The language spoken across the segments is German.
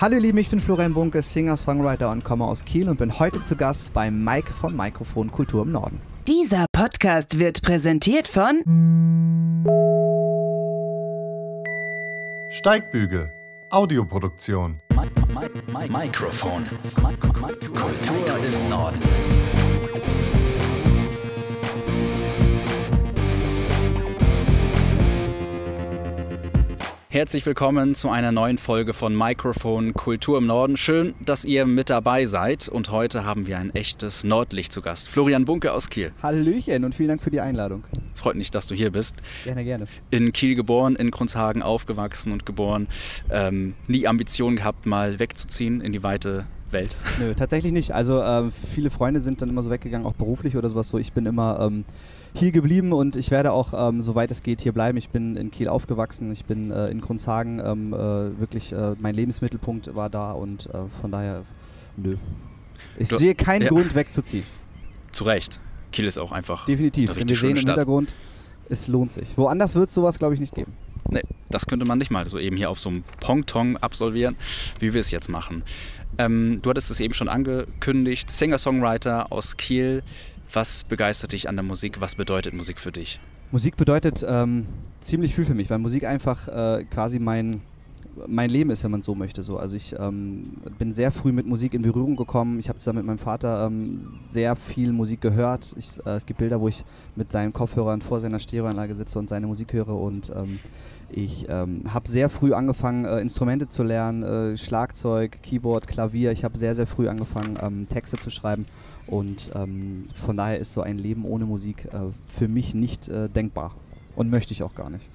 Hallo ihr Lieben, ich bin Florian Bunke, Singer, Songwriter und komme aus Kiel und bin heute zu Gast bei Mike von Mikrofon Kultur im Norden. Dieser Podcast wird präsentiert von Steigbügel, Audioproduktion. Mikrofon. Kultur im Norden. Herzlich willkommen zu einer neuen Folge von Mikrofon Kultur im Norden. Schön, dass ihr mit dabei seid. Und heute haben wir ein echtes Nordlicht zu Gast. Florian Bunke aus Kiel. Hallöchen und vielen Dank für die Einladung. Es freut mich, dass du hier bist. Gerne, gerne. In Kiel geboren, in Kronshagen aufgewachsen und geboren. Ähm, nie Ambitionen gehabt, mal wegzuziehen in die weite Welt. Nö, tatsächlich nicht. Also äh, viele Freunde sind dann immer so weggegangen, auch beruflich oder sowas so. Ich bin immer ähm, hier geblieben und ich werde auch, ähm, soweit es geht, hier bleiben. Ich bin in Kiel aufgewachsen, ich bin äh, in Kronshagen, ähm, äh, wirklich, äh, mein Lebensmittelpunkt war da und äh, von daher, nö. Ich Du- sehe keinen ja. Grund wegzuziehen. Zu Recht. Kiel ist auch einfach Definitiv. eine Wenn wir sehen schöne im Stadt. Hintergrund, es lohnt sich. Woanders wird es sowas, glaube ich, nicht geben. Nee, das könnte man nicht mal so eben hier auf so einem Pong-Tong absolvieren, wie wir es jetzt machen. Ähm, du hattest es eben schon angekündigt, Singer-Songwriter aus Kiel. Was begeistert dich an der Musik? Was bedeutet Musik für dich? Musik bedeutet ähm, ziemlich viel für mich, weil Musik einfach äh, quasi mein, mein Leben ist, wenn man so möchte. So. Also ich ähm, bin sehr früh mit Musik in Berührung gekommen. Ich habe zusammen mit meinem Vater ähm, sehr viel Musik gehört. Ich, äh, es gibt Bilder, wo ich mit seinen Kopfhörern vor seiner Stereoanlage sitze und seine Musik höre und ähm, ich ähm, habe sehr früh angefangen, äh, Instrumente zu lernen, äh, Schlagzeug, Keyboard, Klavier. Ich habe sehr, sehr früh angefangen, ähm, Texte zu schreiben. Und ähm, von daher ist so ein Leben ohne Musik äh, für mich nicht äh, denkbar. Und möchte ich auch gar nicht.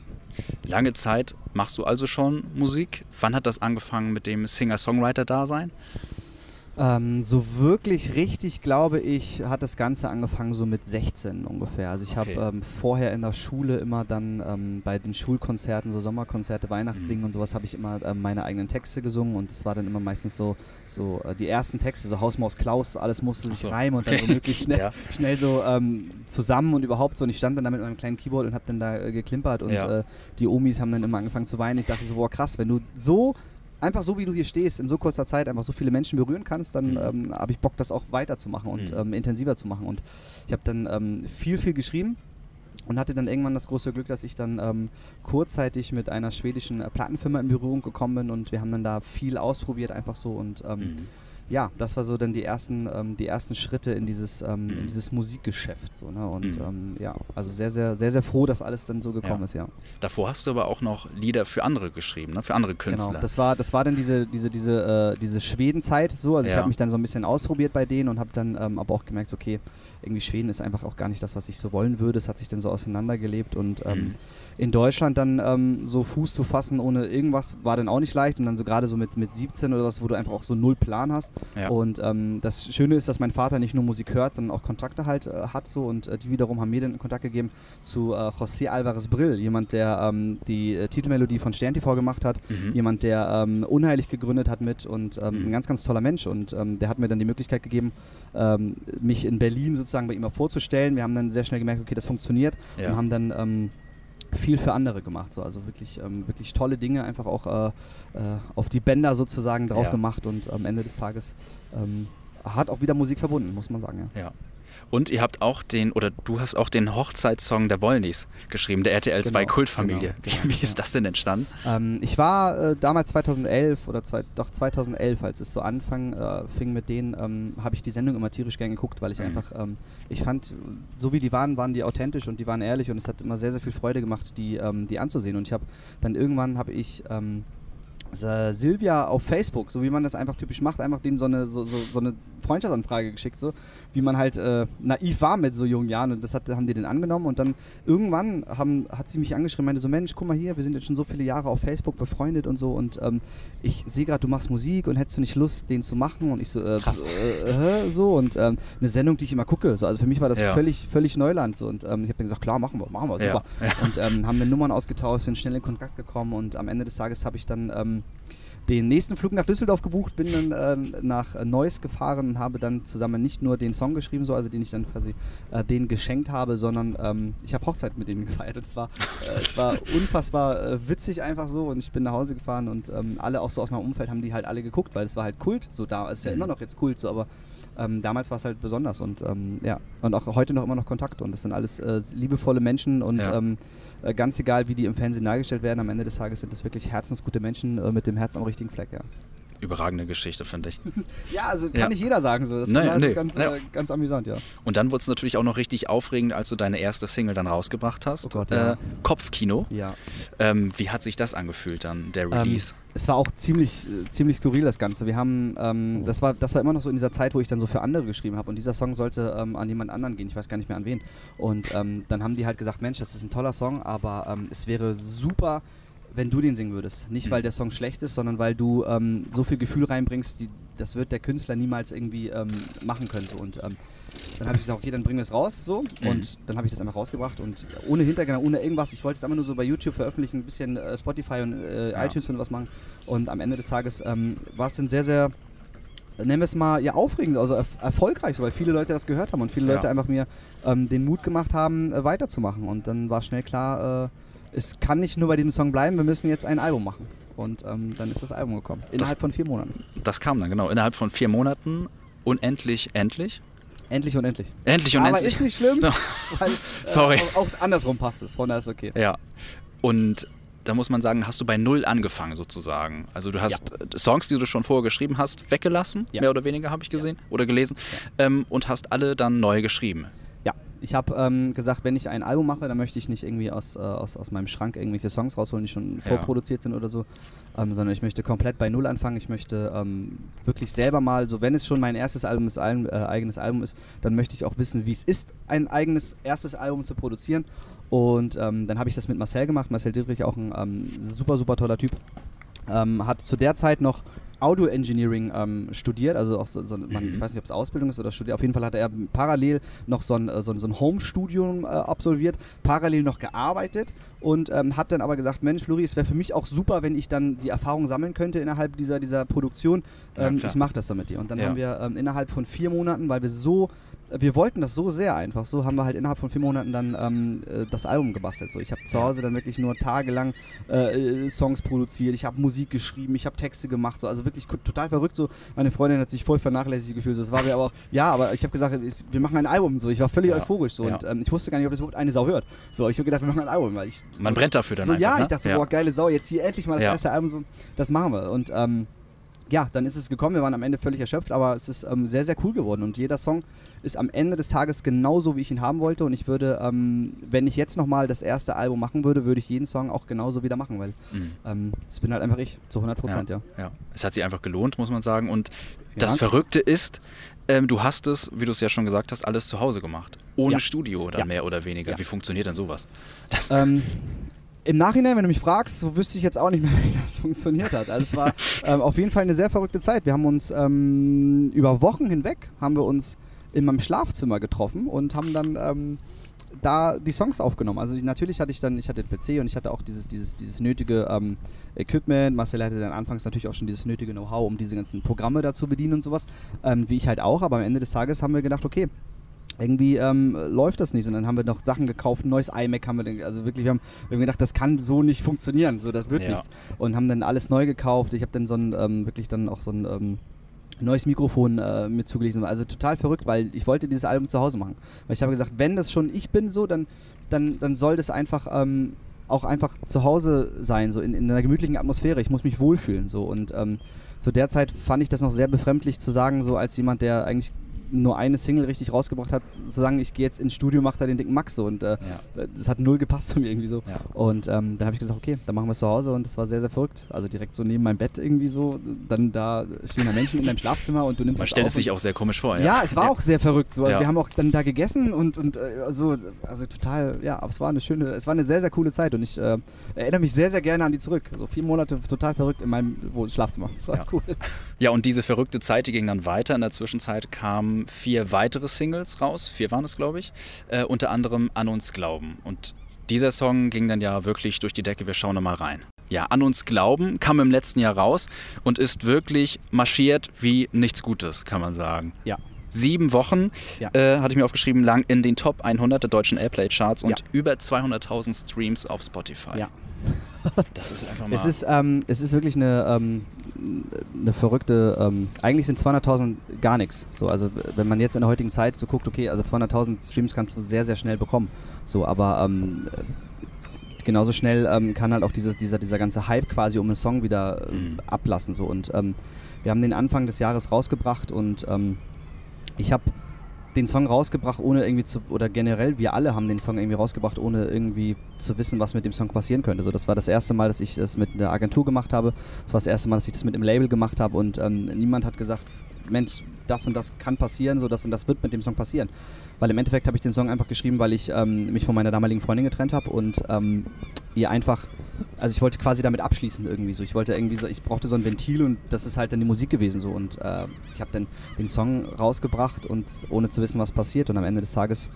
Lange Zeit machst du also schon Musik. Wann hat das angefangen mit dem Singer-Songwriter-Dasein? Ähm, so wirklich richtig, glaube ich, hat das Ganze angefangen so mit 16 ungefähr. Also ich Okay. habe ähm, vorher in der Schule immer dann ähm, bei den Schulkonzerten, so Sommerkonzerte, Weihnachtssingen Mhm. und sowas, habe ich immer ähm, meine eigenen Texte gesungen und es war dann immer meistens so, so äh, die ersten Texte, so Hausmaus Klaus, alles musste sich so, reimen und dann so möglichst schnell, Ja. schnell so ähm, zusammen und überhaupt so. Und ich stand dann da mit meinem kleinen Keyboard und habe dann da äh, geklimpert und Ja. äh, die Omis haben dann immer angefangen zu weinen. Ich dachte so, boah krass, wenn du so einfach so wie du hier stehst, in so kurzer Zeit einfach so viele Menschen berühren kannst, dann Mhm. ähm, habe ich Bock, das auch weiterzumachen und Mhm. ähm, intensiver zu machen. Und ich habe dann ähm, viel, viel geschrieben und hatte dann irgendwann das große Glück, dass ich dann ähm, kurzzeitig mit einer schwedischen äh, Plattenfirma in Berührung gekommen bin und wir haben dann da viel ausprobiert, einfach so und ähm, Mhm. Ja, das war so dann die ersten, ähm, die ersten Schritte in dieses, ähm, in Mhm. dieses Musikgeschäft. So, ne? Und Mhm. ähm, ja, also sehr, sehr, sehr, sehr froh, dass alles dann so gekommen Ja. ist, ja. Davor hast du aber auch noch Lieder für andere geschrieben, ne? für andere Künstler. Genau, das war, das war dann diese, diese, diese, äh, diese Schwedenzeit so. Also ich Ja. habe mich dann so ein bisschen ausprobiert bei denen und habe dann ähm, aber auch gemerkt, okay, irgendwie Schweden ist einfach auch gar nicht das, was ich so wollen würde. Es hat sich dann so auseinandergelebt und ähm, Mhm. in Deutschland dann ähm, so Fuß zu fassen ohne irgendwas war dann auch nicht leicht und dann so gerade so mit, mit 17 oder was, wo du einfach auch so null Plan hast. Ja. Und ähm, das Schöne ist, dass mein Vater nicht nur Musik hört, sondern auch Kontakte halt äh, hat so und äh, die wiederum haben mir dann Kontakt gegeben zu äh, José Alvarez Brill, jemand, der ähm, die äh, Titelmelodie von Stern TV gemacht hat, Mhm. jemand, der ähm, Unheilig gegründet hat mit und ähm, Mhm. ein ganz, ganz toller Mensch und ähm, der hat mir dann die Möglichkeit gegeben, ähm, mich in Berlin sozusagen bei ihm vorzustellen. Wir haben dann sehr schnell gemerkt, okay, das funktioniert Ja. und haben dann viel für andere gemacht. So. Also wirklich, ähm, wirklich tolle Dinge einfach auch äh, äh, auf die Bänder sozusagen drauf Ja. gemacht und am Ende des Tages ähm, hat auch wieder Musik verbunden, muss man sagen. Ja. Ja. Und ihr habt auch den, oder du hast auch den Hochzeitssong der Wollnys geschrieben, der RTL 2 Genau, Kultfamilie. genau, genau, Wie ist ja. das denn entstanden? Ähm, ich war äh, damals 2011 oder zwei, doch 2011, als es so anfang äh, fing mit denen, ähm, habe ich die Sendung immer tierisch gern geguckt, weil ich Mhm. einfach, ähm, ich fand, so wie die waren, waren die authentisch und die waren ehrlich und es hat immer sehr, sehr viel Freude gemacht, die, ähm, die anzusehen. Und ich habe dann irgendwann habe ich ähm, äh, Silvia auf Facebook, so wie man das einfach typisch macht, einfach denen so eine, so, so, so eine Freundschaftsanfrage geschickt, so wie man halt äh, naiv war mit so jungen Jahren und das hat, haben die den angenommen und dann irgendwann haben, hat sie mich angeschrieben, meinte so Mensch, guck mal hier, wir sind jetzt schon so viele Jahre auf Facebook befreundet und so und ähm, ich sehe gerade, du machst Musik und hättest du nicht Lust, den zu machen und ich so, äh, Krass. äh, so und ähm, eine Sendung, die ich immer gucke, so, also für mich war das Ja. völlig, völlig Neuland so und ähm, ich habe dann gesagt, klar, machen wir, machen wir, Ja, super ja. und ähm, haben dann Nummern ausgetauscht, sind schnell in Kontakt gekommen und am Ende des Tages habe ich dann ähm, den nächsten Flug nach Düsseldorf gebucht, bin dann äh, nach Neuss gefahren und habe dann zusammen nicht nur den Song geschrieben, so, also den ich dann quasi äh, denen geschenkt habe, sondern ähm, ich habe Hochzeit mit denen gefeiert. Und es war, äh, es war unfassbar äh, witzig einfach so und ich bin nach Hause gefahren und ähm, alle auch so aus meinem Umfeld haben die halt alle geguckt, weil es war halt Kult. So da ist ja Mhm. immer noch jetzt Kult, so, aber ähm, damals war es halt besonders und ähm, ja, und auch heute noch immer noch Kontakt und das sind alles äh, liebevolle Menschen und Ja. ähm, äh, ganz egal, wie die im Fernsehen dargestellt werden, am Ende des Tages sind das wirklich herzensgute Menschen äh, mit dem Herz am richtigen Fleck, ja. Überragende Geschichte, finde ich. Ja, also kann Ja. nicht jeder sagen so. Das, das nee, ist ganz, ja. äh, ganz amüsant, ja. Und dann wurde es natürlich auch noch richtig aufregend, als du deine erste Single dann rausgebracht hast. Oh Gott, ja. äh, Kopfkino. Ja. Ähm, wie hat sich das angefühlt dann, der Ähm, Release? es war auch ziemlich, äh, ziemlich skurril, das Ganze. Wir haben, ähm, das, war, das war immer noch so in dieser Zeit, wo ich dann so für andere geschrieben habe. Und dieser Song sollte ähm, an jemand anderen gehen. Ich weiß gar nicht mehr an wen. Und ähm, dann haben die halt gesagt: Mensch, das ist ein toller Song, aber ähm, es wäre super, wenn du den singen würdest. Nicht, weil Mhm. der Song schlecht ist, sondern weil du ähm, so viel Gefühl reinbringst, die, das wird der Künstler niemals irgendwie ähm, machen können. So. Und ähm, dann habe ich gesagt, okay, dann bringen wir es raus. So. Mhm. Und dann habe ich das einfach rausgebracht und ohne Hintergrund, ohne irgendwas. Ich wollte es einfach nur so bei YouTube veröffentlichen, ein bisschen äh, Spotify und äh, Ja. iTunes und was machen. Und am Ende des Tages ähm, war es dann sehr, sehr, nennen wir es mal, ja, aufregend, also erf erfolgreich, so, weil viele Leute das gehört haben und viele Ja. Leute einfach mir ähm, den Mut gemacht haben, äh, weiterzumachen. Und dann war schnell klar, äh, es kann nicht nur bei diesem Song bleiben, wir müssen jetzt ein Album machen. Und ähm, dann ist das Album gekommen. Innerhalb von vier Monaten. Das kam dann, genau. Innerhalb von vier Monaten. Unendlich, endlich. Endlich und endlich. Endlich und Aber endlich. ist nicht schlimm, Ja. weil äh, Sorry. Auch, auch andersrum passt es, von daher ist okay. Ja. Und da muss man sagen, hast du bei Null angefangen sozusagen. Also du hast äh, Songs, die du schon vorher geschrieben hast, weggelassen, Ja. mehr oder weniger habe ich gesehen oder gelesen, ähm, und hast alle dann neu geschrieben. Ich habe ähm, gesagt, wenn ich ein Album mache, dann möchte ich nicht irgendwie aus, äh, aus, aus meinem Schrank irgendwelche Songs rausholen, die schon Ja. vorproduziert sind oder so, ähm, sondern ich möchte komplett bei Null anfangen. Ich möchte ähm, wirklich selber mal, so wenn es schon mein erstes Album ist, ein, äh, eigenes Album ist, dann möchte ich auch wissen, wie es ist, ein eigenes erstes Album zu produzieren. Und ähm, dann habe ich das mit Marcel gemacht. Marcel Dietrich, auch ein ähm, super, super toller Typ. Ähm, hat zu der Zeit noch Audio Engineering ähm, studiert, also auch so, so man, Mhm. ich weiß nicht, ob es Ausbildung ist oder studiert. Auf jeden Fall hat er parallel noch so ein, äh, so ein, so ein Home-Studium äh, absolviert, parallel noch gearbeitet und ähm, hat dann aber gesagt, Mensch, Flori, es wäre für mich auch super, wenn ich dann die Erfahrung sammeln könnte innerhalb dieser, dieser Produktion. Ja, Ähm, klar. ich mache das dann mit dir. Und dann Ja. haben wir ähm, innerhalb von vier Monaten, weil wir so, wir wollten das so sehr einfach, so haben wir halt innerhalb von vier Monaten dann ähm, äh, das Album gebastelt. So, ich habe zu. Hause dann wirklich nur tagelang äh, äh, Songs produziert, ich habe Musik geschrieben, ich habe Texte gemacht, so, also wirklich total verrückt. So, meine Freundin hat sich voll vernachlässigt gefühlt. So, das war mir aber auch, ja, aber ich habe gesagt, es- wir machen ein Album. So, ich war völlig Ja. euphorisch so Ja. und ähm, ich wusste gar nicht, ob das überhaupt eine Sau hört. So, ich habe gedacht, wir machen ein Album, weil ich Man so, brennt dafür dann so, einfach. ja, ne? ich dachte so, ja. boah, geile Sau, jetzt hier endlich mal das erste Album, so, das machen wir. Und ähm, ja, dann ist es gekommen, wir waren am Ende völlig erschöpft, aber es ist ähm, sehr, sehr cool geworden. Und jeder Song ist am Ende des Tages genauso, wie ich ihn haben wollte. Und ich würde, ähm, wenn ich jetzt nochmal das erste Album machen würde, würde ich jeden Song auch genauso wieder machen, weil Mhm. ähm, das bin halt einfach ich, zu 100 Prozent, ja. Ja, es hat sich einfach gelohnt, muss man sagen. Und das Dank. Verrückte ist, ähm, du hast es, wie du es ja schon gesagt hast, alles zu Hause gemacht. Ohne Ja. Studio dann Ja. mehr oder weniger. Ja. Wie funktioniert denn sowas? Im Nachhinein, wenn du mich fragst, so wüsste ich jetzt auch nicht mehr, wie das funktioniert hat. Also es war ähm, auf jeden Fall eine sehr verrückte Zeit. Wir haben uns ähm, über Wochen hinweg, haben wir uns in meinem Schlafzimmer getroffen und haben dann ähm, da die Songs aufgenommen. Also ich, natürlich hatte ich dann, ich hatte den PC und ich hatte auch dieses, dieses, dieses nötige ähm, Equipment. Marcel hatte dann anfangs natürlich auch schon dieses nötige Know-how, um diese ganzen Programme da zu bedienen und sowas. Ähm, wie ich halt auch, aber am Ende des Tages haben wir gedacht, okay, irgendwie ähm, läuft das nicht. Und dann haben wir noch Sachen gekauft, ein neues iMac haben wir, dann- also wirklich, wir haben, wir haben gedacht, das kann so nicht funktionieren, so das wird Ja. nichts. Und haben dann alles neu gekauft. Ich habe dann so ein, ähm, wirklich dann auch so ein ähm, neues Mikrofon äh, mit zugelegt. Also total verrückt, weil ich wollte dieses Album zu Hause machen. Weil ich habe gesagt, wenn das schon ich bin so, dann, dann, dann soll das einfach ähm, auch einfach zu Hause sein, so in, in einer gemütlichen Atmosphäre. Ich muss mich wohlfühlen so. Und ähm, zu der Zeit fand ich das noch sehr befremdlich zu sagen, so als jemand, der eigentlich nur eine Single richtig rausgebracht hat, zu sagen, ich gehe jetzt ins Studio, mache da den dicken Max so und äh, Ja. das hat null gepasst zu mir irgendwie so. Ja. Und ähm, dann habe ich gesagt, okay, dann machen wir es zu Hause und das war sehr, sehr verrückt. Also direkt so neben meinem Bett irgendwie so, dann da stehen da Menschen in deinem Schlafzimmer und du nimmst Man stellt es sich auch sehr komisch vor. ja, es war auch sehr verrückt so. Also Ja. wir haben auch dann da gegessen und, und äh, so, also total, ja, aber es war eine schöne, es war eine sehr, sehr coole Zeit und ich äh, erinnere mich sehr, sehr gerne an die zurück. So vier Monate total verrückt in meinem Schlafzimmer. Das war Ja. cool. Ja, und diese verrückte Zeit, die ging dann weiter. In der Zwischenzeit kamen vier weitere Singles raus. Vier waren es, glaube ich. Äh, unter anderem An uns glauben. Und dieser Song ging dann ja wirklich durch die Decke. Wir schauen da mal rein. ja, an uns glauben, kam im letzten Jahr raus und ist wirklich marschiert wie nichts Gutes, kann man sagen. Ja. Sieben Wochen Ja. äh, hatte ich mir aufgeschrieben, lang in den Top 100 der deutschen Airplay-Charts und Ja. über 200.000 Streams auf Spotify. Ja. Das ist einfach mal. Es ist, ähm, es ist wirklich eine, ähm, eine verrückte, ähm, eigentlich sind 200.000 gar nichts. So, also wenn man jetzt in der heutigen Zeit so guckt, okay, also 200.000 Streams kannst du sehr, sehr schnell bekommen. So, aber ähm, äh, genauso schnell ähm, kann halt auch dieses, dieser, dieser ganze Hype quasi um einen Song wieder äh, Mhm. ablassen. So. Und ähm, wir haben den Anfang des Jahres rausgebracht und ich habe den Song rausgebracht, ohne irgendwie zu, oder generell, wir alle haben den Song irgendwie rausgebracht, ohne irgendwie zu wissen, was mit dem Song passieren könnte. So, das war das erste Mal, dass ich das mit einer Agentur gemacht habe. Das war das erste Mal, dass ich das mit einem Label gemacht habe und ähm, niemand hat gesagt, Mensch, das und das kann passieren, so das und das wird mit dem Song passieren. Weil im Endeffekt habe ich den Song einfach geschrieben, weil ich ähm, mich von meiner damaligen Freundin getrennt habe und ähm, ihr einfach, also ich wollte quasi damit abschließen irgendwie so. Ich wollte irgendwie so, ich brauchte so ein Ventil und das ist halt dann die Musik gewesen so. Und äh, ich habe dann den Song rausgebracht und ohne zu wissen, was passiert. Und am Ende des Tages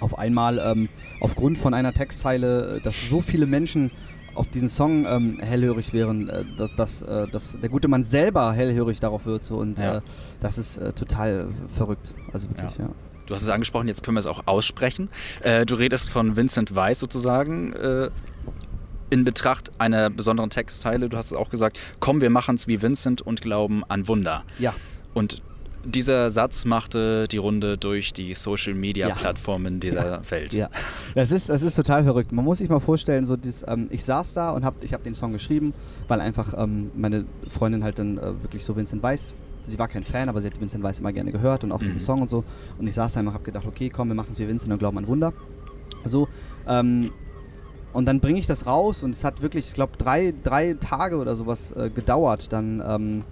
auf einmal ähm, aufgrund von einer Textzeile, dass so viele Menschen auf diesen Song ähm, hellhörig wären, äh, dass, dass, äh, dass der gute Mann selber hellhörig darauf wird so und Ja. äh, das ist äh, total verrückt. Also wirklich, Ja. ja. Du hast es angesprochen, jetzt können wir es auch aussprechen. Äh, du redest von Vincent Weiss sozusagen. Äh, in Betracht einer besonderen Textzeile, du hast es auch gesagt, komm, wir machen es wie Vincent und glauben an Wunder. Ja, Und dieser Satz machte die Runde durch die Social Media Ja. Dieser Welt. Ja, das ist, das ist total verrückt. Man muss sich mal vorstellen, so dieses, ähm, ich saß da und hab, ich habe den Song geschrieben, weil einfach ähm, meine Freundin halt dann äh, wirklich so Vincent Weiss, sie war kein Fan, aber sie hat Vincent Weiss immer gerne gehört und auch diesen Mhm. Song und so. Und ich saß da und habe gedacht, okay, komm, wir machen es wie Vincent und glauben an Wunder. So, ähm, und dann bringe ich das raus und es hat wirklich, ich glaube, drei, drei Tage oder sowas äh, gedauert. Dann, ähm,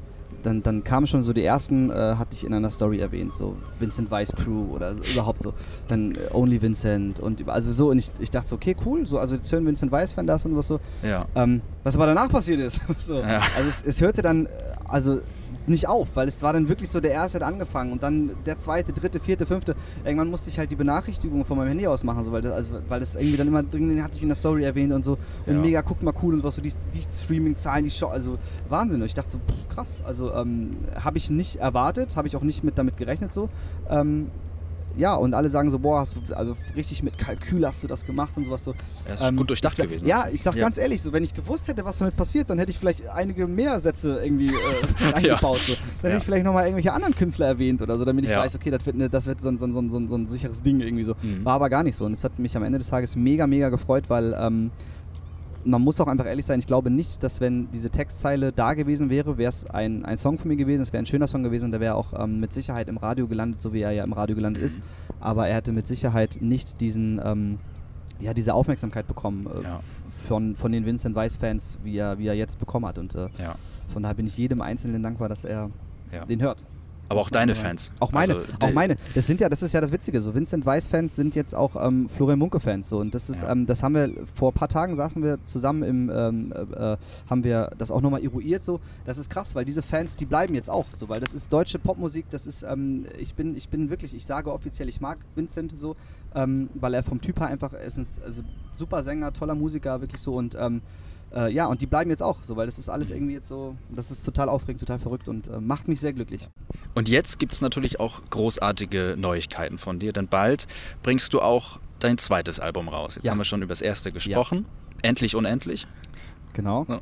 dann, dann kamen schon so die ersten, äh, hatte ich in einer Story erwähnt, so Vincent Weiss Crew oder überhaupt so. Dann äh, Only Vincent und also so. Und ich, ich dachte so, okay, cool, so, also hören Vincent Weiss-Fan das und was so. Ja. Ähm, was aber danach passiert ist. so. Ja. Also es, es hörte dann äh, also nicht auf, weil es war dann wirklich so, der erste hat angefangen und dann der zweite, dritte, vierte, fünfte. Irgendwann musste ich halt die Benachrichtigungen von meinem Handy aus machen, so, weil, das, also, weil das irgendwie dann immer drin, den hatte ich in der Story erwähnt und so. Und Ja. mega, guckt mal cool und was so die, die Streaming-Zahlen, die Show, also Wahnsinn. Und ich dachte so, pff, krass, also ähm, habe ich nicht erwartet, habe ich auch nicht mit damit gerechnet so. Ähm, ja, und alle sagen so, boah, hast du, also richtig mit Kalkül hast du das gemacht und sowas so. Er ist gut durchdacht ich gewesen. Ja, ich sag Ja. ganz ehrlich, so wenn ich gewusst hätte, was damit passiert, dann hätte ich vielleicht einige mehr Sätze irgendwie äh, eingebaut. So. Dann Ja. hätte ich vielleicht nochmal irgendwelche anderen Künstler erwähnt oder so, damit ich Ja. weiß, okay, das wird, ne, das wird so, ein- so, so, so ein sicheres Ding irgendwie so. Mhm. War aber gar nicht so. Und es hat mich am Ende des Tages mega, mega gefreut, weil ähm, man muss auch einfach ehrlich sein, ich glaube nicht, dass wenn diese Textzeile da gewesen wäre, wäre es ein, ein Song von mir gewesen, es wäre ein schöner Song gewesen und der wäre auch ähm, mit Sicherheit im Radio gelandet, so wie er ja im Radio gelandet Mhm. ist. Aber er hätte mit Sicherheit nicht diesen, ähm, ja, diese Aufmerksamkeit bekommen äh, Ja. von, von den Vincent Weiss-Fans, wie er, wie er jetzt bekommen hat. Und äh, Ja. von daher bin ich jedem Einzelnen dankbar, dass er Ja. den hört. Aber auch deine Fans. Auch meine, Also, auch meine. Das sind ja, das ist ja das Witzige. So Vincent Weiss-Fans sind jetzt auch ähm, Florian Munke-Fans. So und das ist, Ja. ähm, das haben wir vor ein paar Tagen saßen wir zusammen im, ähm, äh, äh, haben wir das auch nochmal eruiert. So, das ist krass, weil diese Fans, die bleiben jetzt auch so, weil das ist deutsche Popmusik. Das ist, ähm, ich bin, ich bin wirklich, ich sage offiziell, ich mag Vincent so, ähm, weil er vom Typ her einfach, ist ein also super Sänger, toller Musiker, wirklich so und ähm, äh, ja, und die bleiben jetzt auch so, weil das ist alles Mhm. irgendwie jetzt so, das ist total aufregend, total verrückt und äh, macht mich sehr glücklich. Und jetzt gibt es natürlich auch großartige Neuigkeiten von dir, denn bald bringst du auch dein zweites Album raus. Jetzt Ja. haben wir schon über das erste gesprochen. Endlich unendlich. Genau. Ja.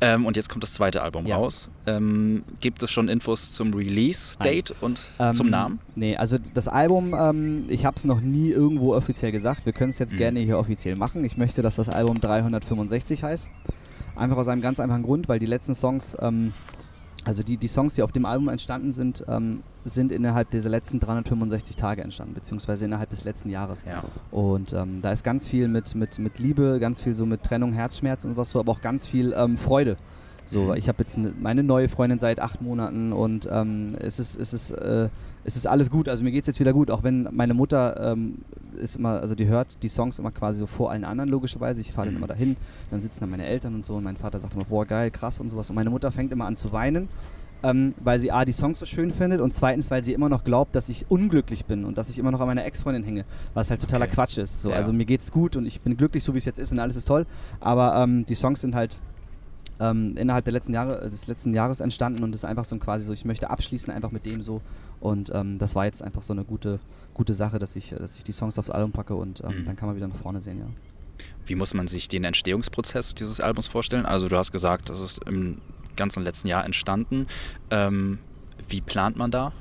Ähm, und jetzt kommt das zweite Album Ja. raus. Ähm, gibt es schon Infos zum Release-Date und Ähm, zum Namen? Nee, also das Album, ähm, ich habe es noch nie irgendwo offiziell gesagt. Wir können es jetzt Mhm. gerne hier offiziell machen. Ich möchte, dass das Album 365 heißt. Einfach aus einem ganz einfachen Grund, weil die letzten Songs, ähm, also die, die Songs, die auf dem Album entstanden sind, ähm, sind innerhalb dieser letzten 365 Tage entstanden, beziehungsweise innerhalb des letzten Jahres. Ja. Und ähm, da ist ganz viel mit, mit, mit Liebe, ganz viel so mit Trennung, Herzschmerz und was so, aber auch ganz viel ähm, Freude. So, Mhm. ich habe jetzt ne, meine neue Freundin seit acht Monaten und ähm, es, ist, es, ist, äh, es ist alles gut. Also mir geht es jetzt wieder gut, auch wenn meine Mutter ähm, ist immer, also die hört die Songs immer quasi so vor allen anderen, logischerweise. Ich fahre dann Mhm. immer dahin, dann sitzen da meine Eltern und so und mein Vater sagt immer, boah, geil, krass und sowas. Und meine Mutter fängt immer an zu weinen. ähm, weil sie A, die Songs so schön findet und zweitens, weil sie immer noch glaubt, dass ich unglücklich bin und dass ich immer noch an meiner Ex-Freundin hänge, was halt totaler Okay. Quatsch ist. So, Ja. Also mir geht's gut und ich bin glücklich, so wie es jetzt ist und alles ist toll, aber ähm, die Songs sind halt ähm, innerhalb der letzten Jahre, des letzten Jahres entstanden und ist einfach so ein quasi so, ich möchte abschließen einfach mit dem so und ähm, das war jetzt einfach so eine gute, gute Sache, dass ich, dass ich die Songs aufs Album packe und ähm, Mhm. dann kann man wieder nach vorne sehen, ja. Wie muss man sich den Entstehungsprozess dieses Albums vorstellen? Also du hast gesagt, das ist im ganzen letzten Jahr entstanden. Ähm, wie plant man da?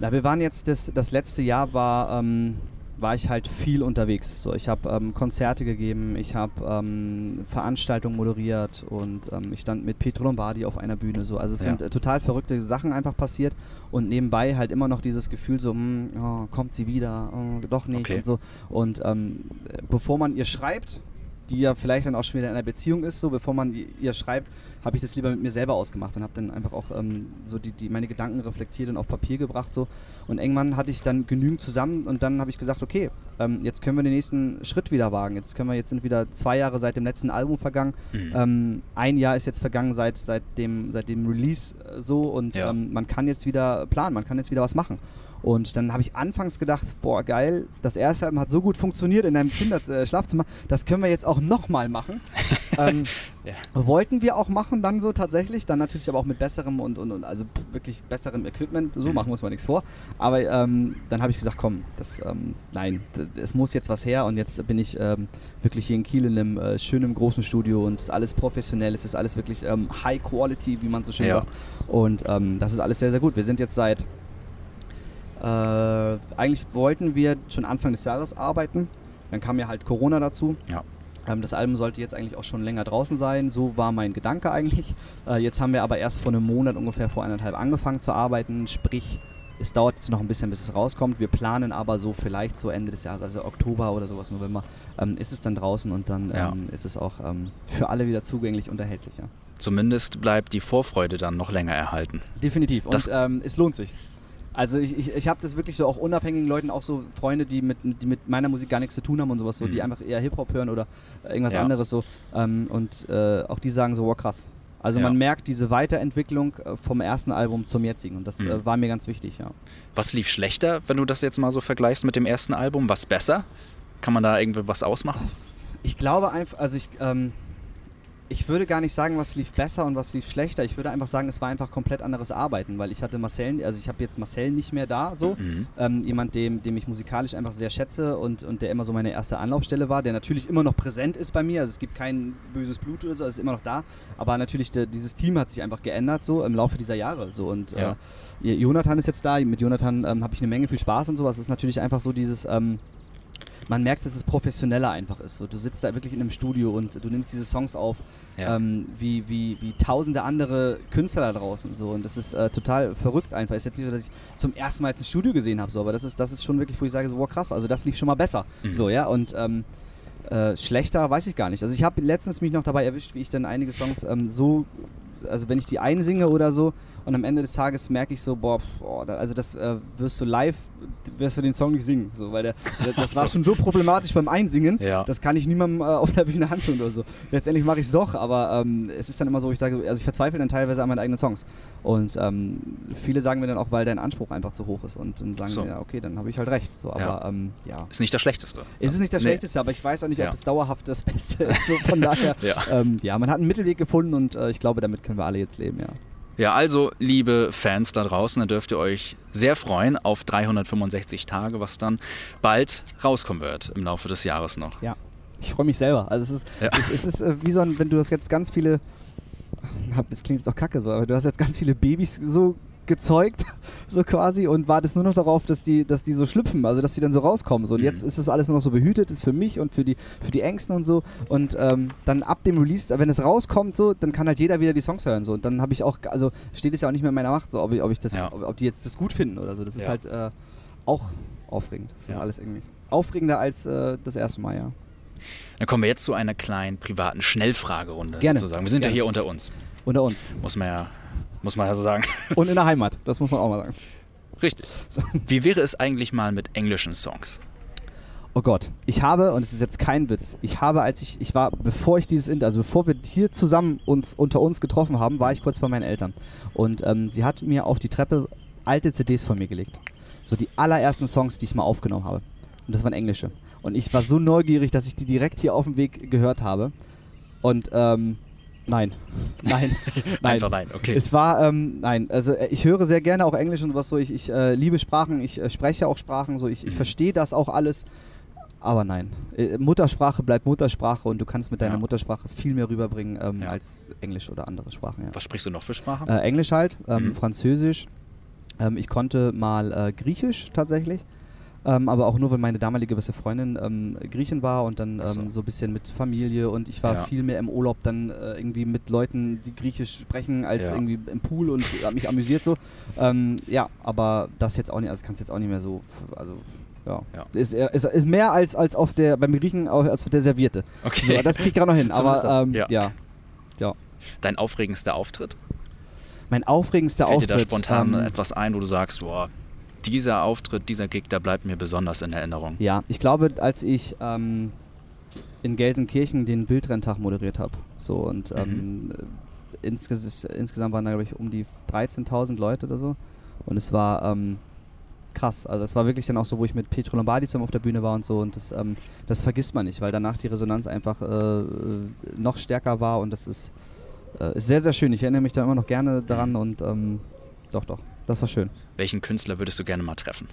Na, wir waren jetzt, das, das letzte Jahr war, ähm, war ich halt viel unterwegs. So, ich habe ähm, Konzerte gegeben, ich habe ähm, Veranstaltungen moderiert und ähm, ich stand mit Pietro Lombardi auf einer Bühne. So. Also es Ja. sind äh, total verrückte Sachen einfach passiert und nebenbei halt immer noch dieses Gefühl so, hm, oh, kommt sie wieder, oh, doch nicht Okay. und so. Und ähm, äh, bevor man ihr schreibt, die ja vielleicht dann auch schon wieder in einer Beziehung ist, so bevor man ihr schreibt, habe ich das lieber mit mir selber ausgemacht und habe dann einfach auch ähm, so die, die meine Gedanken reflektiert und auf Papier gebracht so und irgendwann hatte ich dann genügend zusammen und dann habe ich gesagt, okay, ähm, jetzt können wir den nächsten Schritt wieder wagen. Jetzt können wir jetzt sind wieder zwei Jahre seit dem letzten Album vergangen. Mhm. Ähm, ein Jahr ist jetzt vergangen seit, seit, dem, seit dem Release äh, so und Ja. ähm, man kann jetzt wieder planen, man kann jetzt wieder was machen. Und dann habe ich anfangs gedacht, boah geil, das erste Album hat so gut funktioniert in einem Kinderschlafzimmer, das können wir jetzt auch nochmal machen. ähm, Ja. Wollten wir auch machen, dann so tatsächlich, dann natürlich aber auch mit besserem und, und, und also wirklich besserem Equipment, so Mhm. machen wir uns mal nichts vor. Aber ähm, dann habe ich gesagt, komm, das, ähm, nein, es muss jetzt was her und jetzt bin ich ähm, wirklich hier in Kiel in einem äh, schönen großen Studio und es ist alles professionell, es ist alles wirklich ähm, High Quality, wie man so schön Ja. sagt. Und ähm, das ist alles sehr, sehr gut. Wir sind jetzt seit, äh, eigentlich wollten wir schon Anfang des Jahres arbeiten, dann kam ja halt Corona dazu. Ja. Ähm, das Album sollte jetzt eigentlich auch schon länger draußen sein, so war mein Gedanke eigentlich. Äh, jetzt haben wir aber erst vor einem Monat ungefähr vor eineinhalb angefangen zu arbeiten, sprich es dauert jetzt noch ein bisschen, bis es rauskommt. Wir planen aber so vielleicht so Ende des Jahres, also Oktober oder sowas, November, ähm, ist es dann draußen und dann Ja. ähm, ist es auch ähm, für alle wieder zugänglich und erhältlich. Ja. Zumindest bleibt die Vorfreude dann noch länger erhalten. Definitiv. Und Das- ähm, es lohnt sich. Also ich, ich, ich habe das wirklich so auch unabhängigen Leuten, auch so Freunde, die mit, die mit meiner Musik gar nichts zu tun haben und sowas, so, die Mhm. einfach eher Hip-Hop hören oder irgendwas Ja. anderes so. Ähm, und äh, auch die sagen so, wow, krass. Also Ja. man merkt diese Weiterentwicklung äh, vom ersten Album zum jetzigen und das Mhm. äh, war mir ganz wichtig, ja. Was lief schlechter, wenn du das jetzt mal so vergleichst mit dem ersten Album? Was besser? Kann man da irgendwie was ausmachen? Ich glaube einfach, also ich, ähm, ich würde gar nicht sagen, was lief besser und was lief schlechter. Ich würde einfach sagen, es war einfach komplett anderes Arbeiten, weil ich hatte Marcel, also ich habe jetzt Marcel nicht mehr da, so. Mhm. Ähm, jemand, dem, dem ich musikalisch einfach sehr schätze und, und der immer so meine erste Anlaufstelle war, der natürlich immer noch präsent ist bei mir. Also es gibt kein böses Blut oder so, es ist immer noch da. Aber natürlich, der, dieses Team hat sich einfach geändert so im Laufe dieser Jahre. So. Und Ja. äh, Jonathan ist jetzt da, mit Jonathan ähm, habe ich eine Menge viel Spaß und sowas. Es ist natürlich einfach so dieses. Ähm, man merkt, dass es professioneller einfach ist. So, du sitzt da wirklich in einem Studio und du nimmst diese Songs auf, Ja. ähm, wie, wie, wie tausende andere Künstler da draußen. So. Und das ist äh, total verrückt einfach. Ist jetzt nicht so, dass ich zum ersten Mal jetzt ein Studio gesehen habe, so, aber das ist, das ist schon wirklich, wo ich sage, so, wow, krass, also das lief schon mal besser. Mhm. So, ja, und ähm, äh, schlechter weiß ich gar nicht. Also ich habe letztens mich noch dabei erwischt, wie ich dann einige Songs ähm, so, also wenn ich die einsinge oder so und am Ende des Tages merke ich so, boah, da, also das äh, wirst du live, wirst du den Song nicht singen, so, weil der, das war schon so problematisch beim Einsingen, Ja. das kann ich niemandem äh, auf der Bühne antun oder so. Letztendlich mache ich es doch, aber ähm, es ist dann immer so, ich sage, also ich verzweifle dann teilweise an meinen eigenen Songs und ähm, viele sagen mir dann auch, weil dein Anspruch einfach zu hoch ist und dann sagen So. mir, ja okay, dann habe ich halt recht, so, aber Ja. Ähm, ja. Ist nicht das Schlechteste. Es ist nicht das Nee. Schlechteste, aber ich weiß auch nicht, ob das dauerhaft das Beste ist. So von daher, Ja. ähm, ja, man hat einen Mittelweg gefunden und äh, ich glaube, damit können wir alle jetzt leben, ja. Ja, also, liebe Fans da draußen, da dürft ihr euch sehr freuen auf 365 Tage, was dann bald rauskommen wird im Laufe des Jahres noch. Ja. Ich freue mich selber. Also es ist, Ja. es, es ist äh, wie so ein, wenn du das jetzt ganz viele, das klingt jetzt auch kacke so, aber du hast jetzt ganz viele Babys so gezeugt, so quasi, und wartest nur noch darauf, dass die, dass die so schlüpfen, also dass die dann so rauskommen. So. Und Mhm. jetzt ist das alles nur noch so behütet, ist für mich und für die, für die Ängsten und so. Und ähm, dann ab dem Release, wenn es rauskommt, so, dann kann halt jeder wieder die Songs hören. So. Und dann habe ich auch, also steht es ja auch nicht mehr in meiner Macht, so, ob ich, ob ich das, Ja. ob, ob die jetzt das gut finden oder so. Das ist Ja. halt äh, auch aufregend. Das ist Ja. alles irgendwie. Aufregender als äh, das erste Mal, ja. Dann kommen wir jetzt zu einer kleinen privaten Schnellfragerunde Gerne. sozusagen. Wir sind Gerne. ja hier unter uns, Unter uns. muss man ja, muss man ja so sagen. Und in der Heimat, das muss man auch mal sagen. Richtig. Wie wäre es eigentlich mal mit englischen Songs? Oh Gott, ich habe, und es ist jetzt kein Witz, ich habe, als ich, ich war, bevor ich dieses, also bevor wir hier zusammen uns unter uns getroffen haben, war ich kurz bei meinen Eltern. Und ähm, sie hat mir auf die Treppe alte CDs von mir gelegt. So die allerersten Songs, die ich mal aufgenommen habe. Und das waren englische. Und ich war so neugierig, dass ich die direkt hier auf dem Weg gehört habe. Und ähm, nein, nein, nein. Einfach nein, okay. Es war, ähm, nein, also äh, ich höre sehr gerne auch Englisch und was so. Ich, ich äh, liebe Sprachen, ich äh, spreche auch Sprachen, so. Ich, ich Mhm. verstehe das auch alles. Aber nein, äh, Muttersprache bleibt Muttersprache und du kannst mit deiner Ja. Muttersprache viel mehr rüberbringen ähm, Ja. als Englisch oder andere Sprachen. Ja. Was sprichst du noch für Sprachen? Äh, Englisch halt, ähm, Mhm. Französisch. Ähm, ich konnte mal äh, Griechisch tatsächlich. Ähm, aber auch nur, weil meine damalige beste Freundin ähm, Griechin war und dann so. ähm, so ein bisschen mit Familie und ich war Ja. viel mehr im Urlaub dann äh, irgendwie mit Leuten, die Griechisch sprechen, als Ja. irgendwie im Pool und hab mich amüsiert so. Ähm, ja, aber das jetzt auch nicht, also kannst jetzt auch nicht mehr so, also ja. Ja. Ist, ist, ist mehr als, als auf der, beim Griechen als auf der Serviette. Okay. So, das krieg ich gerade noch hin, aber ähm, Ja. ja. ja. Dein aufregendster Auftritt? Mein aufregendster Fällt Auftritt. dir da spontan ähm, etwas ein, wo du sagst, boah, dieser Auftritt, dieser Gig, der bleibt mir besonders in Erinnerung? Ja, ich glaube, als ich ähm, in Gelsenkirchen den Bildrenntag moderiert habe, so und ähm, äh, insges insgesamt waren da, glaube ich, um die 13.000 Leute oder so. Und es war ähm, krass. Also es war wirklich dann auch so, wo ich mit Pietro Lombardi zusammen auf der Bühne war und so. Und das, ähm, das vergisst man nicht, weil danach die Resonanz einfach äh, äh, noch stärker war und das ist, äh, ist sehr, sehr schön. Ich erinnere mich da immer noch gerne daran und ähm, doch, doch, das war schön. Welchen Künstler würdest du gerne mal treffen?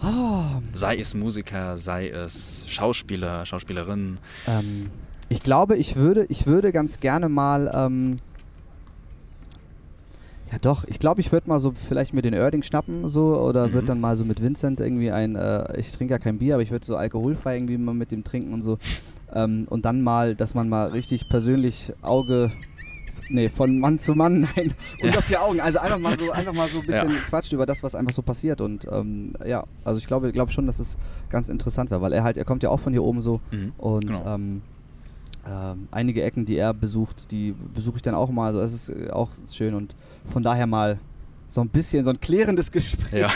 Ah, Sei es Musiker, sei es Schauspieler, Schauspielerin. Ähm, ich glaube, ich würde, ich würde ganz gerne mal. Ähm, ja, doch. Ich glaube, ich würde mal so vielleicht mir den Erding schnappen so oder Mhm. würde dann mal so mit Vincent irgendwie ein. Äh, ich trinke ja kein Bier, aber ich würde so alkoholfrei irgendwie mal mit dem trinken und so. Ähm, und dann mal, dass man mal richtig persönlich Auge. Nee, von Mann zu Mann, nein, unter vier Augen. Also einfach mal so, einfach mal so ein bisschen Ja. quatscht über das, was einfach so passiert. Und ähm, ja, also ich glaube, glaube schon, dass es ganz interessant wäre, weil er halt, er kommt ja auch von hier oben so Mhm. und Genau. ähm, ähm, einige Ecken, die er besucht, die besuche ich dann auch mal. Also es ist äh, auch schön und von daher mal so ein bisschen so ein klärendes Gespräch. Ja.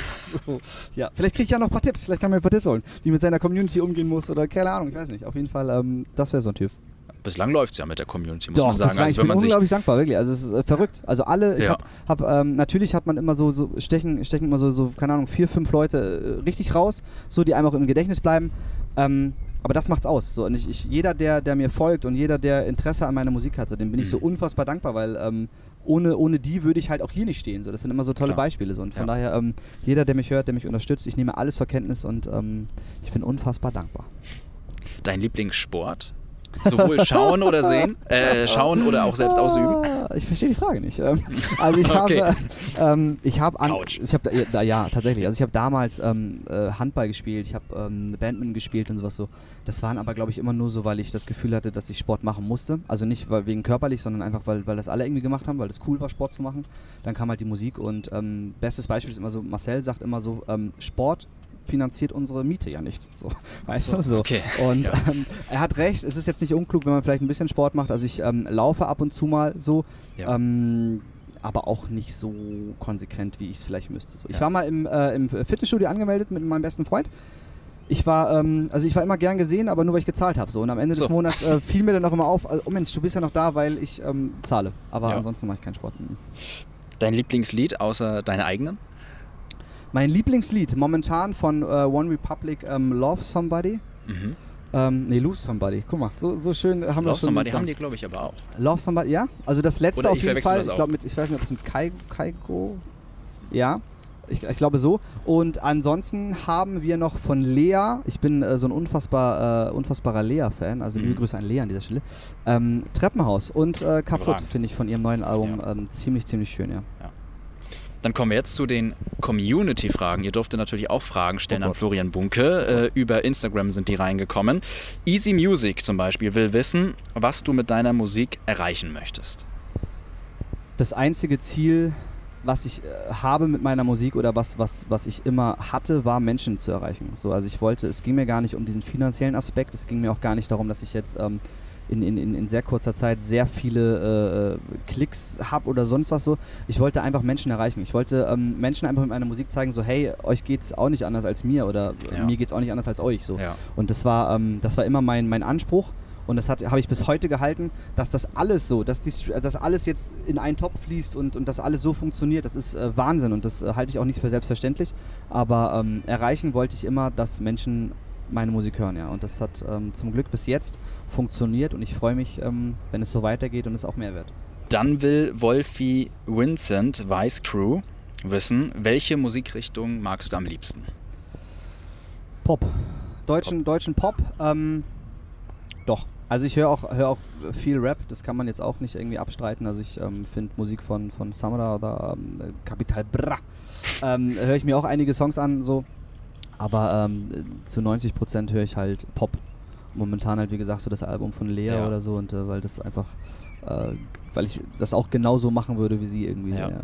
So, ja. Vielleicht kriege ich ja noch ein paar Tipps. Vielleicht kann man ein paar Tipps holen, wie mit seiner Community umgehen muss oder keine Ahnung, ich weiß nicht. Auf jeden Fall, ähm, das wäre so ein Typ. Bislang läuft es ja mit der Community, muss Doch, man sagen. das war, ich Also, wenn bin man unglaublich dankbar, wirklich. Also es ist äh, verrückt. Also alle, ich Ja. hab, hab ähm, natürlich hat man immer so, so stechen, stechen immer so, so, keine Ahnung, vier, fünf Leute äh, richtig raus, so die einem auch im Gedächtnis bleiben. Ähm, aber das macht's aus. So, und ich, ich, jeder, der, der mir folgt und jeder, der Interesse an meiner Musik hat, so, dem bin ich so Mhm. unfassbar dankbar, weil ähm, ohne, ohne die würde ich halt auch hier nicht stehen. So. Das sind immer so tolle Klar. Beispiele. So. Und von Ja. daher, ähm, jeder, der mich hört, der mich unterstützt, ich nehme alles zur Kenntnis und ähm, ich bin unfassbar dankbar. dein Lieblingssport, sowohl schauen oder sehen, äh, schauen oder auch selbst ausüben. Ah, Ich verstehe die Frage nicht. Ähm, Also ich Okay. habe, ähm, ich habe, an, Couch. ich habe, da, ja, ja tatsächlich. Also ich habe damals ähm, äh, Handball gespielt, ich habe ähm, Bandman gespielt und sowas so. Das waren aber glaube ich immer nur so, weil ich das Gefühl hatte, dass ich Sport machen musste. Also nicht weil, wegen körperlich, sondern einfach weil, weil das alle irgendwie gemacht haben, weil es cool war, Sport zu machen. Dann kam halt die Musik und ähm, bestes Beispiel ist immer so, Marcel sagt immer so, ähm, Sport finanziert unsere Miete ja nicht. So, weißt du so. Okay. Und Ja. ähm, er hat recht, es ist jetzt nicht unklug, wenn man vielleicht ein bisschen Sport macht. Also ich ähm, laufe ab und zu mal so, Ja. ähm, aber auch nicht so konsequent, wie ich es vielleicht müsste. So. Ich Ja. war mal im, äh, im Fitnessstudio angemeldet mit meinem besten Freund. Ich war, ähm, also ich war immer gern gesehen, aber nur weil ich gezahlt habe. So. Und am Ende des So. Monats äh, fiel mir dann auch immer auf, also, oh Mensch, du bist ja noch da, weil ich ähm, zahle. Aber Ja. ansonsten mache ich keinen Sport. Dein Lieblingslied außer deine eigenen? Mein Lieblingslied momentan von äh, One Republic, ähm, Love Somebody. Mhm. Ähm, nee, Lose Somebody. Guck mal, so, so schön haben wir Love schon. Somebody haben die, glaube ich, aber auch. Love Somebody, ja. Also das letzte Oder auf jeden Fall. Ich glaube mit, ich weiß nicht, ob es mit Kai, Kaiko. Ja. Ich, ich glaube so. Und ansonsten haben wir noch von Lea, ich bin äh, so ein unfassbar, äh, unfassbarer Lea-Fan, also liebe Mhm. Grüße an Lea an dieser Stelle. Ähm, Treppenhaus und äh, Kaputt finde ich von ihrem neuen Album Ja. ähm, ziemlich, ziemlich schön, ja. Dann kommen wir jetzt zu den Community-Fragen. Ihr dürft natürlich auch Fragen stellen Oh an. Florian Bunke. Äh, über Instagram sind die reingekommen. Easy Music zum Beispiel will wissen, was du mit deiner Musik erreichen möchtest. das einzige Ziel, was ich äh, habe mit meiner Musik oder was, was, was ich immer hatte, war Menschen zu erreichen. So, also ich wollte, es ging mir gar nicht um diesen finanziellen Aspekt, es ging mir auch gar nicht darum, dass ich jetzt ähm, in, in, in sehr kurzer Zeit sehr viele äh, Klicks habe oder sonst was so. Ich wollte einfach Menschen erreichen. Ich wollte ähm, Menschen einfach mit meiner Musik zeigen, so hey, euch geht's auch nicht anders als mir oder Ja. mir geht's auch nicht anders als euch. So. Ja. Und das war, ähm, das war immer mein, mein Anspruch. Und das habe ich bis heute gehalten, dass das alles so, dass, die, dass alles jetzt in einen Topf fließt und, und das alles so funktioniert. Das ist äh, Wahnsinn und das äh, halte ich auch nicht für selbstverständlich. Aber ähm, erreichen wollte ich immer, dass Menschen meine Musik hören. Ja. Und das hat ähm, zum Glück bis jetzt funktioniert und ich freue mich, ähm, wenn es so weitergeht und es auch mehr wird. Dann will Wolfi Vincent, Vice Crew, wissen, welche Musikrichtung magst du am liebsten? Pop. Deutschen, deutschen Pop, ähm, doch. Also ich höre auch, hör auch viel Rap, das kann man jetzt auch nicht irgendwie abstreiten. Also ich ähm, finde Musik von, von Samra oder ähm, Capital Bra, ähm, höre ich mir auch einige Songs an, so. Aber ähm, zu 90 Prozent höre ich halt Pop. Momentan halt, wie gesagt, so das Album von Lea Ja. oder so und äh, weil das einfach, äh, weil ich das auch genauso machen würde wie sie irgendwie. Ja. ja.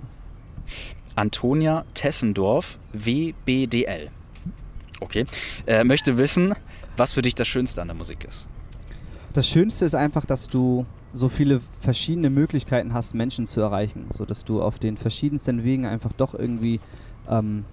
Antonia Tessendorf, WBDL. Okay. Äh, möchte wissen, was für dich das Schönste an der Musik ist. Das Schönste ist einfach, dass du so viele verschiedene Möglichkeiten hast, Menschen zu erreichen. So dass du auf den verschiedensten Wegen einfach doch irgendwie ähm,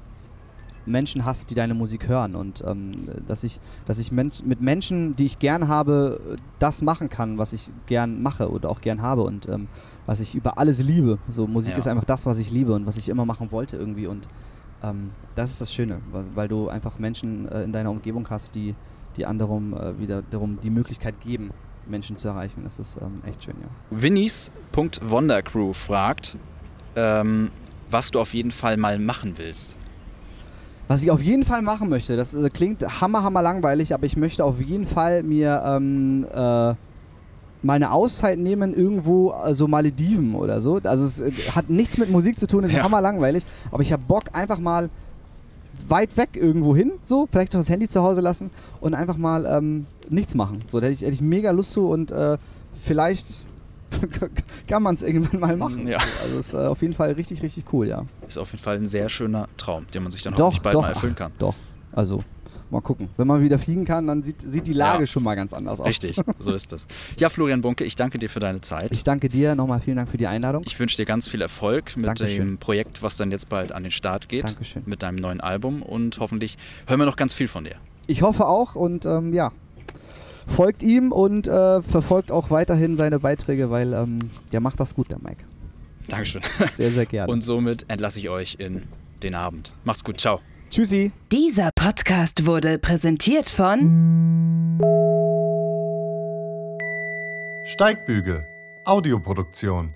Menschen hast, die deine Musik hören. Und ähm, dass ich, dass ich Mensch, mit Menschen, die ich gern habe, das machen kann, was ich gern mache oder auch gern habe und ähm, was ich über alles liebe. So Musik Ja. ist einfach das, was ich liebe und was ich immer machen wollte irgendwie. Und ähm, das ist das Schöne, weil, du einfach Menschen äh, in deiner Umgebung hast, die, die anderem äh, wieder darum die Möglichkeit geben, Menschen zu erreichen. Das ist ähm, echt schön, ja. Winnies.wondercrew fragt, ähm, was du auf jeden Fall mal machen willst. Was ich auf jeden Fall machen möchte, das äh, klingt hammer, hammer langweilig, aber ich möchte auf jeden Fall mir ähm, äh, mal eine Auszeit nehmen, irgendwo, also Malediven oder so. Also es äh, hat nichts mit Musik zu tun, ist Ja. hammer langweilig, aber ich habe Bock einfach mal weit weg irgendwo hin, so, vielleicht noch das Handy zu Hause lassen und einfach mal ähm, nichts machen. So, da hätte ich, hätte ich mega Lust zu und äh, vielleicht kann man es irgendwann mal machen. Ja. Also es ist äh, auf jeden Fall richtig, richtig cool, ja. Ist auf jeden Fall ein sehr schöner Traum, den man sich dann Doch, hoffentlich bald doch, mal erfüllen ach, kann. Doch, also mal gucken. Wenn man wieder fliegen kann, dann sieht, sieht die Lage Ja. schon mal ganz anders aus. Richtig, so ist das. Ja, Florian Bunke, ich danke dir für deine Zeit. Ich danke dir nochmal, vielen Dank für die Einladung. Ich wünsche dir ganz viel Erfolg mit Dankeschön. dem Projekt, was dann jetzt bald an den Start geht. Dankeschön. Mit deinem neuen Album und hoffentlich hören wir noch ganz viel von dir. Ich hoffe auch und ähm, ja, folgt ihm und äh, verfolgt auch weiterhin seine Beiträge, weil ähm, der macht das gut, der Mike. Dankeschön. Sehr, sehr gerne. Und somit entlasse ich euch in den Abend. Macht's gut, ciao. Tschüssi. Dieser Podcast wurde präsentiert von Steigbügel. Audioproduktion.